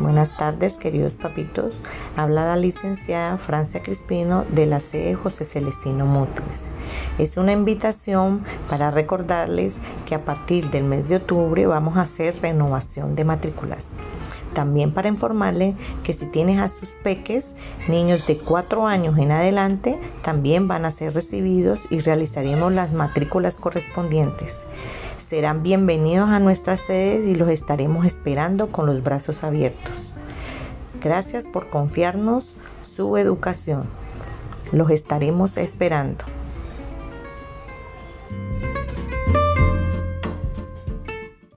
Buenas tardes, queridos papitos. Habla la licenciada Francia Crispino de la sede José Celestino Mutres. Es una invitación para recordarles que a partir del mes de octubre vamos a hacer renovación de matrículas. También para informarle que si tienes a sus peques, niños de 4 años en adelante, también van a ser recibidos y realizaremos las matrículas correspondientes. Serán bienvenidos a nuestras sedes y los estaremos esperando con los brazos abiertos. Gracias por confiarnos su educación. Los estaremos esperando.